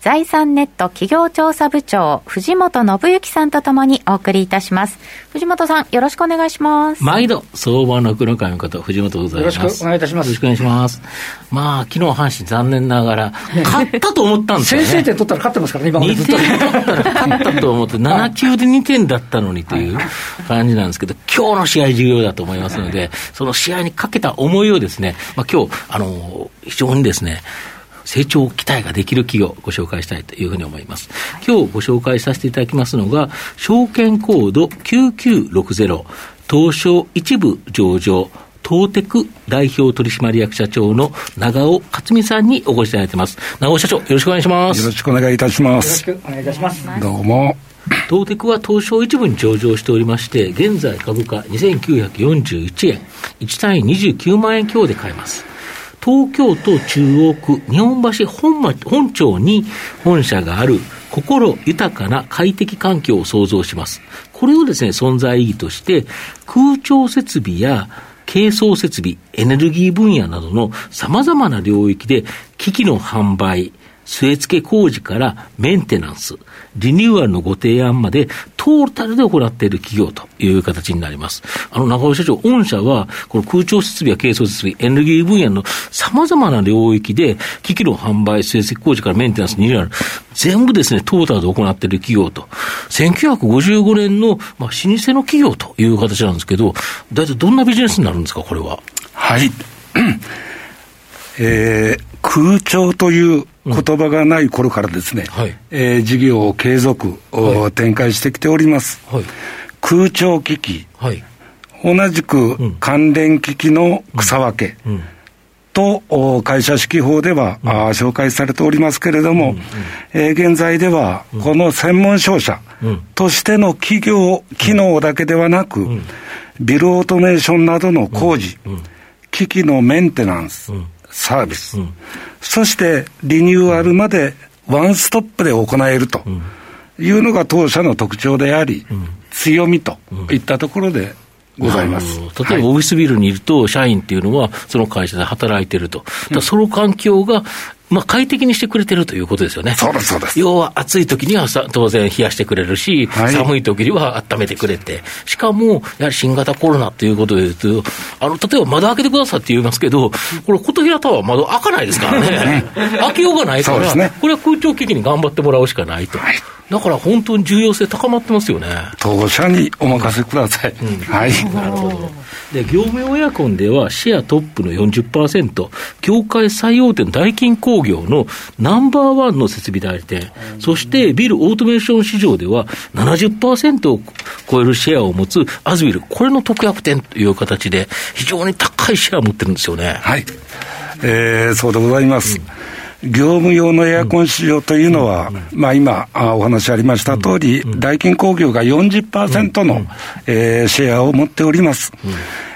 財産ネット企業調査部長、藤本信之さんとともにお送りいたします。藤本さん、よろしくお願いします。毎度、相場の黒会の方、藤本でございます。よろしくお願いいたします。よろしくお願いします。まあ、昨日阪神残念ながら、勝ったと思ったんですよね。先制点取ったら勝ってますからね、今まで2点取ったら勝ったと思って、7球で2点だったのにという感じなんですけど、今日の試合重要だと思いますので、その試合にかけた思いをですね、まあ今日、あの、非常にですね、成長期待ができる企業をご紹介したいというふうに思います。今日ご紹介させていただきますのが、証券コード9960、東証一部上場、東テク代表取締役社長の長尾克美さんにお越しいただいています。長尾社長、よろしくお願いします。よろしくお願いいたします。よろしくお願いいたします。どうも。東テクは東証一部に上場しておりまして、現在株価2941円、1単位29万円強で買えます。東京都中央区日本橋本町本町に本社がある心豊かな快適環境を創造します。これをですね、存在意義として、空調設備や軽装設備、エネルギー分野などの様々な領域で機器の販売、据え付け工事からメンテナンス、リニューアルのご提案まで、トータルで行っている企業という形になります。あの、中尾社長、御社は、この空調設備や軽装設備、エネルギー分野の様々な領域で、機器の販売、据え付け工事からメンテナンス、リニューアル、全部ですね、トータルで行っている企業と、1955年の、まあ、老舗の企業という形なんですけど、大体どんなビジネスになるんですか、これは。はい。えー、空調という言葉がない頃からですね、うんはい、えー、事業を継続、はい、展開してきております。はい、空調機器、はい、同じく関連機器の草分け、うん。うん。と会社指揮法では、うん、紹介されておりますけれども、うんうん、えー、現在では、この専門商社としての企業、機能だけではなく、ビルオートメーションなどの工事、機器のメンテナンス、サービス、そしてリニューアルまでワンストップで行えると。いうのが当社の特徴であり、強みといったところでございます。例えばオフィスビルにいると、社員っていうのは、その会社で働いてると。その環境がまあ、快適にしてくれてるということですよね。そうです、そうです。要は暑い時にはさ当然冷やしてくれるし、はい、寒い時には温めてくれて、しかも、やはり新型コロナということで言うと、あの、例えば窓開けてくださいって言いますけど、これ、琴平タワー窓開かないですからね。開けようがないから、ね、これは空調機器に頑張ってもらうしかないと。はいだから本当に重要性高まってますよね。当社にお任せください。うん、はい。なるほど。で、業務用エアコンではシェアトップの40%、業界最大手のダイキン工業のナンバーワンの設備代理店、そしてビルオートメーション市場では70%を超えるシェアを持つアズビル、これの特約店という形で、非常に高いシェアを持ってるんですよね。はい。えー、そうでございます。うん業務用のエアコン市場というのは、まあ今お話ありました通り、ダイキン工業が40%の、えー、シェアを持っております。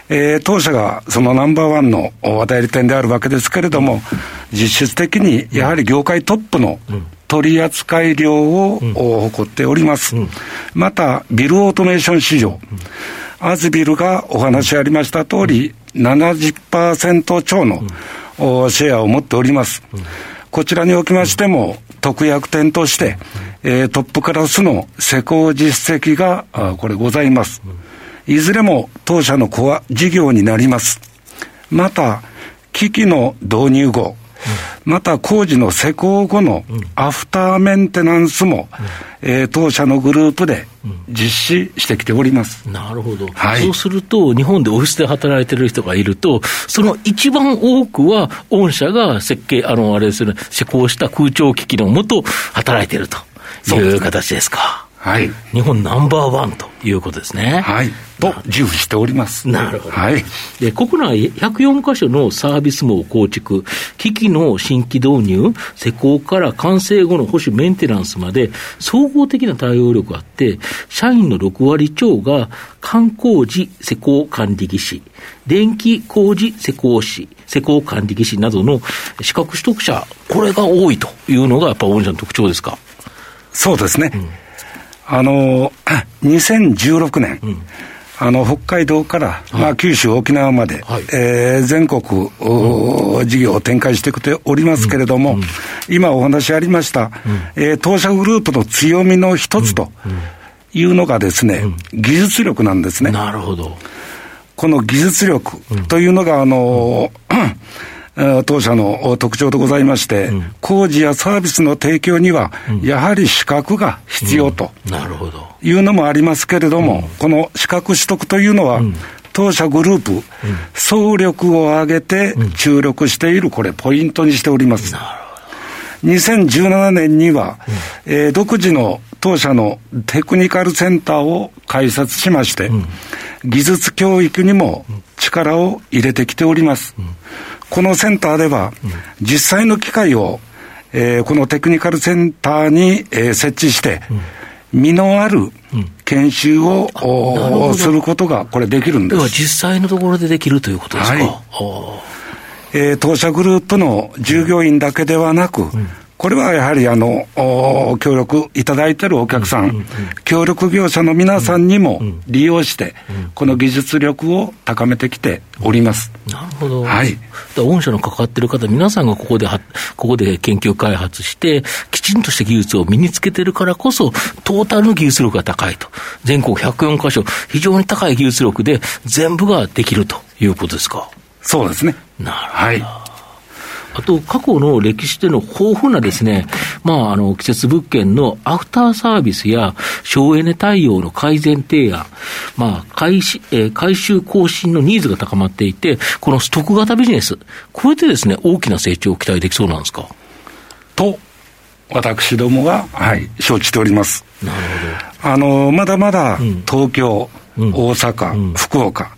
えー、当社がそのナンバーワンの代理店であるわけですけれども、実質的にやはり業界トップの取扱量を誇っております。また、ビルオートメーション市場。アズビルがお話ありました通り、70%超のシェアを持っております。こちらにおきましても、特約店として、えー、トップクラスの施工実績が、あこれございます。いずれも当社のコア事業になります。また、機器の導入後、また工事の施工後のアフターメンテナンスも、うん、えー、当社のグループで実施してきております。なるほど。はい、そうすると、日本でオフィスで働いてる人がいると、その一番多くは、御社が設計、あの、あれですね、施工した空調機器のもと働いてるという形ですか。はい。日本ナンバーワンということですね。はい。と、自負しております。なるほど。はい。で国内104カ所のサービス網を構築、機器の新規導入、施工から完成後の保守、メンテナンスまで、総合的な対応力があって、社員の6割超が観光時施工管理技師、電気工事施工士、施工管理技師などの資格取得者、これが多いというのが、やっぱ御社の特徴ですか？そうですね。あの、2016年、あの、北海道から、まあ、九州、沖縄まで、はい。えー全国、お事業を展開してきておりますけれども、今お話ありました、えー当社グループの強みの一つというのがですね、技術力なんですね。なるほど。この技術力というのが、あの、えー 当社の特徴でございまして、工事やサービスの提供には、やはり資格が必要となるほど。いうのもありますけれども、この資格取得というのは、当社グループ、総力を挙げて注力している、これ、ポイントにしております。2017年には、えー独自の当社のテクニカルセンターを開設しまして、技術教育にも力を入れてきております。このセンターでは、実際の機械を、えーこのテクニカルセンターに、えー設置して、身のある研修を、おなるほど。することが、これできるんで要はす。実際のところでできるということですか？はい。えー当社グループの従業員だけではなく、これはやはりあの、お協力いただいているお客さん、協力業者の皆さんにも利用して、この技術力を高めてきております。なるほど。はい御社の関わってる方、皆さんがここでは、ここで研究開発して、きちんとした技術を身につけてるからこそ、トータルの技術力が高いと。全国104カ所、非常に高い技術力で全部ができるということですか？そうですね。なるほど。はい。あと、過去の歴史での豊富なですね、まあ、あの、季節物件のアフターサービスや省エネ対応の改善提案、まあ、回し、えー回収更新のニーズが高まっていて、このストック型ビジネス、これでですね、大きな成長を期待できそうなんですか？と、私どもは、はい、承知しております。なるあの、まだまだ東京、うん大阪、福岡、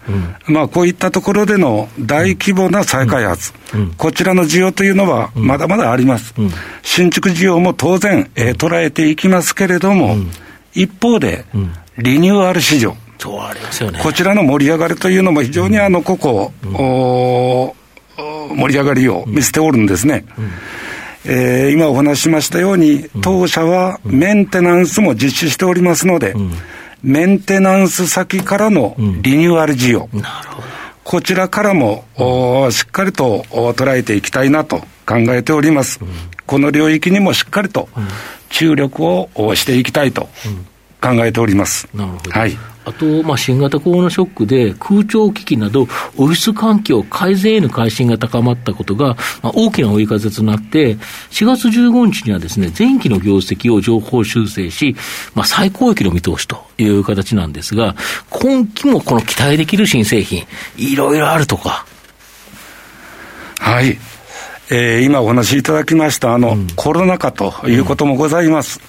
まあこういったところでの大規模な再開発、こちらの需要というのはまだまだあります。新築需要も当然、えー捉えていきますけれども、一方で、リニューアル市場。こちらの盛り上がりというのも非常にあの、ここ、盛り上がりを見せておるんですね。えー今お話ししましたように、当社はメンテナンスも実施しておりますので、メンテナンス先からのリニューアル需要、なるほど。こちらからも、おしっかりとお捉えていきたいなと考えております。この領域にもしっかりと注力をおしていきたいと考えております。なるほど。はい。あと、まあ、新型コロナショックで空調機器など、オフィス環境改善への関心が高まったことが、まあ、大きな追い風となって、4月15日にはですね、前期の業績を情報修正し、まあ、最高益の見通しという形なんですが、今期もこの期待できる新製品、いろいろあるとか。はい。えー今お話しいただきました、あの、コロナ禍ということもございます。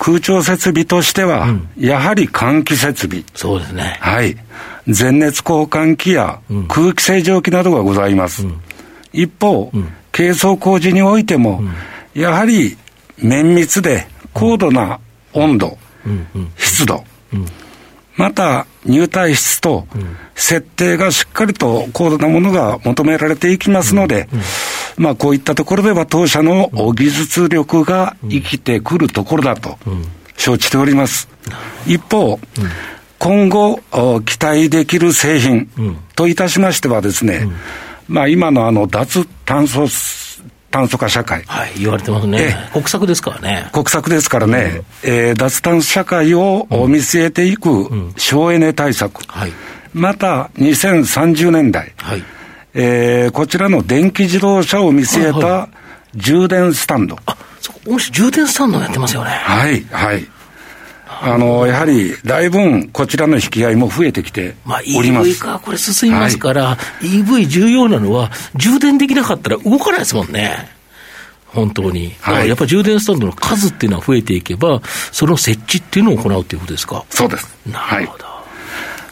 空調設備としては、やはり換気設備。そうですね。はい。全熱交換器や空気清浄機などがございます。一方、軽装工事においても、やはり綿密で高度な温度、湿度、また入退室と設定がしっかりと高度なものが求められていきますので、まあこういったところでは当社の技術力が生きてくるところだと承知しております。一方、今後お期待できる製品といたしましてはですね、まあ今のあの脱炭素炭素化社会、はい、言われてますね。え。国策ですからね。国策ですからね、えー脱炭素社会を見据えていく省エネ対策、はい。また2030年代、はい。えーこちらの電気自動車を見据えはいはた充電スタンド。あ、そこ、もし充電スタンドもやってますよね。はい、はい。あの、やはり、だいぶこちらの引き合いも増えてきてまあ、おります。EV 化、これ進みますから、EV 重要なのは、充電できなかったら動かないですもんね。本当に。はい、やっぱり充電スタンドの数っていうのは増えていけば、その設置っていうのを行うということですか？そうです。なるほど。はい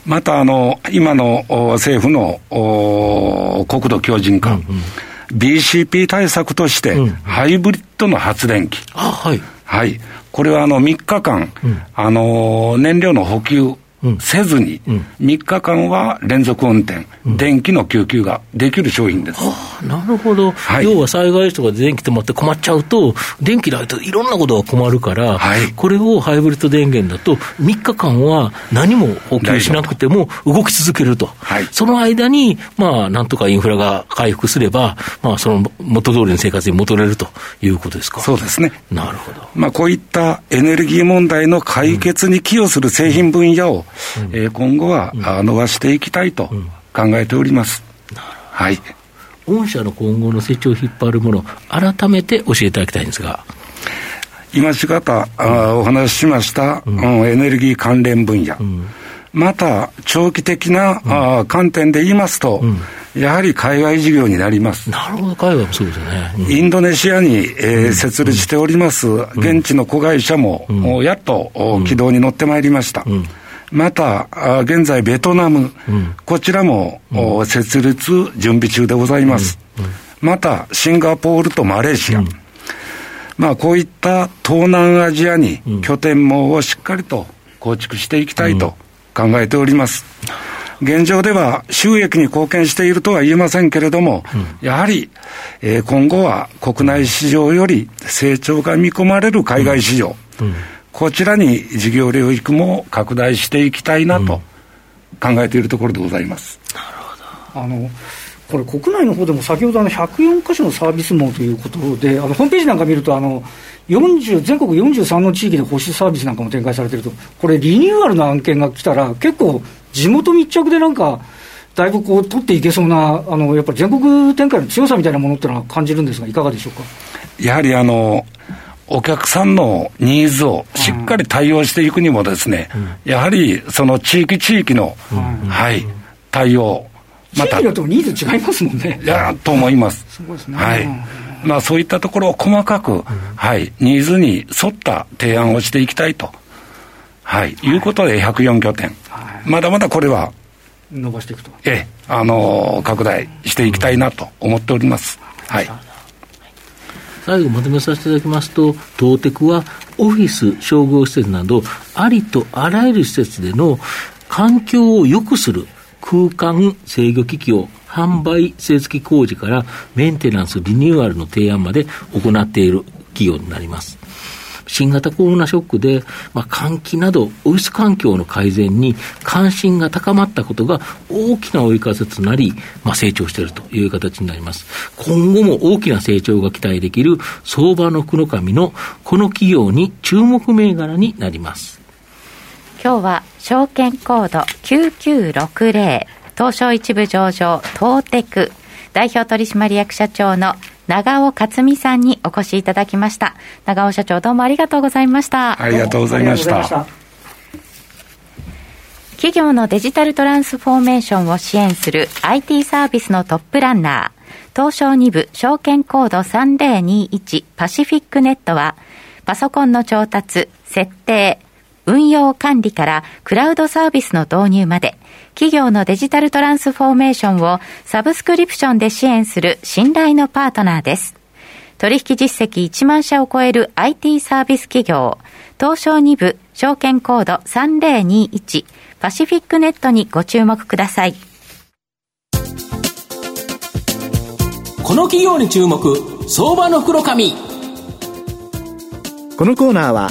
またあの、今の政府の国土強靭化、うんうん、BCP 対策として、ハイブリッドの発電機。あ、はい。はい。これはあの3日間、うん、あの、燃料の補給、せずに、3日間は連続運転、うん、電気の供給ができる商品です。はあ、なるほど、はい、要は災害時とかで電気止まって困っちゃうと、電気ないといろんなことが困るから、はい、これをハイブリッド電源だと、3日間は何も補給しなくても動き続けると、はい、その間に、まあ、なんとかインフラが回復すれば、まあ、その元通りの生活に戻れるということですか。そうですね。なるほど。まあ、こういったエネルギー問題の解決に寄与する製品分野を、うん、えー、今後は、うん、伸ばしていきたいと考えております。はい。御社の今後の成長を引っ張るもの、改めて教えていただきたいんですが。今しがたあお話ししました、うん、エネルギー関連分野、うん、また長期的な、うん、あ観点で言いますと、やはり海外事業になります。なるほど、海外もそうですよね。インドネシアに、えー、設立しております、現地の子会社も、やっと、軌道に乗ってまいりました。また、現在、ベトナム、うん、こちらも、うん、設立準備中でございます。うん、また、シンガポールとマレーシア。まあ、こういった東南アジアに拠点網をしっかりと構築していきたいと考えております。現状では収益に貢献しているとは言えませんけれども、やはり、えー、今後は国内市場より成長が見込まれる海外市場、こちらに事業領域も拡大していきたいなと考えているところでございます。なるほどあのこれ、国内の方でも先ほどあの104箇所のサービス網ということで、あのホームページなんか見るとあの40、全国43の地域で保守サービスなんかも展開されてると、これ、リニューアルの案件が来たら、結構、地元密着でなんか、だいぶこう取っていけそうな、あのやっぱり全国展開の強さみたいなものっていうのは感じるんですが、いかがでしょうか？やはりあのお客さんのニーズをかり対応していくにもですね、うん、やはりその地域地域の、うん、はい、対応、また。地域によってもニーズ違いますもんね。いや、と思います。すごいですね。はい。まあそういったところを細かく、はい、ニーズに沿った提案をしていきたいと、はい、いうことで104拠点。はい、まだまだこれは、伸ばしていくと。ええ、あのー、拡大していきたいなと思っております。はい。最後まとめさせていただきますと、東テクはオフィス、商業施設など、ありとあらゆる施設での環境を良くする空間制御機器を販売、製付工事からメンテナンス、リニューアルの提案まで行っている企業になります。新型コロナショックで、まあ、換気など、オフィス環境の改善に関心が高まったことが大きな追い風となり、まあ、成長しているという形になります。今後も大きな成長が期待できる相場の福の神のこの企業に注目銘柄になります。今日は証券コード9960東証一部上場東テク代表取締役社長の長尾克美さんにお越しいただきました。長尾社長どうもありがとうございました。ありがとうございました。企業のデジタルトランスフォーメーションを支援する IT サービスのトップランナー、東証2部証券コード3021パシフィックネットは、パソコンの調達、設定、運用管理からクラウドサービスの導入まで、企業のデジタルトランスフォーメーションをサブスクリプションで支援する信頼のパートナーです。取引実績1万社を超える IT サービス企業、東証2部証券コード3021パシフィックネットにご注目ください。この企業に注目、相場の袋紙。このコーナーは